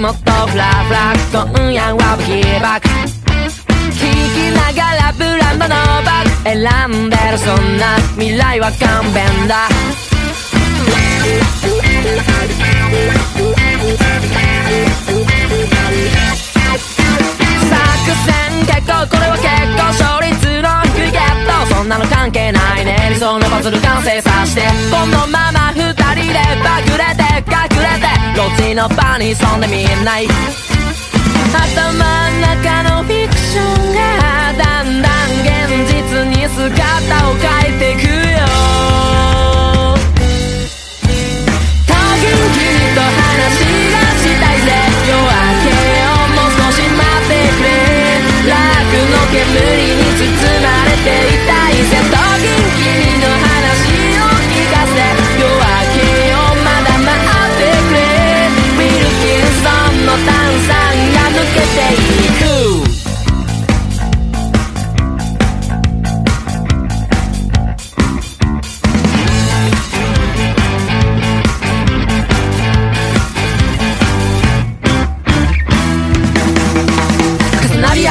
もっとフラフラ今夜はビーバック。聞きながらブランドのバッグ選んでるそんな未来は勘弁だ。作戦結構これは結構勝率の低いゲット。そんなの関係ないね。理想のパズル完成させて。このロッチの場に潜んで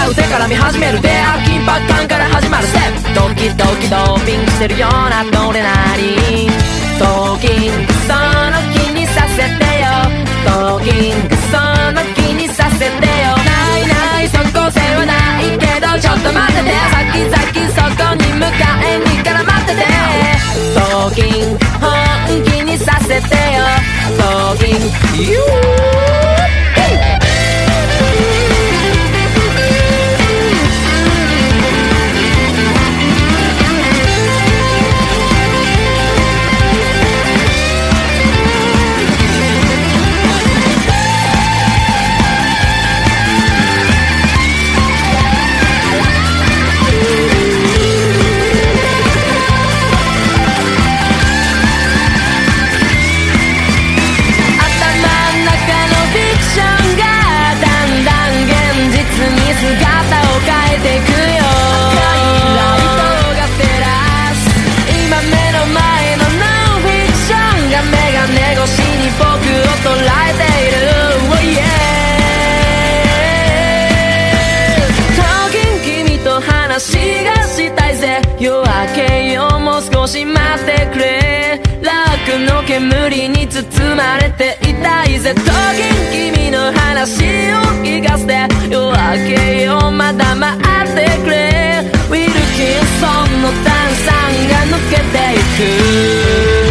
う手から見始める出会う緊迫感から始まるステップ。ドキドキドーピングしてるようなトレナリントーキングそのよもう少し待ってくれ。楽の煙に包まれていたいぜ。時に君の話を聞かせて。夜明けよまだ待ってくれ。ウィルキンソンの炭酸が抜けていく？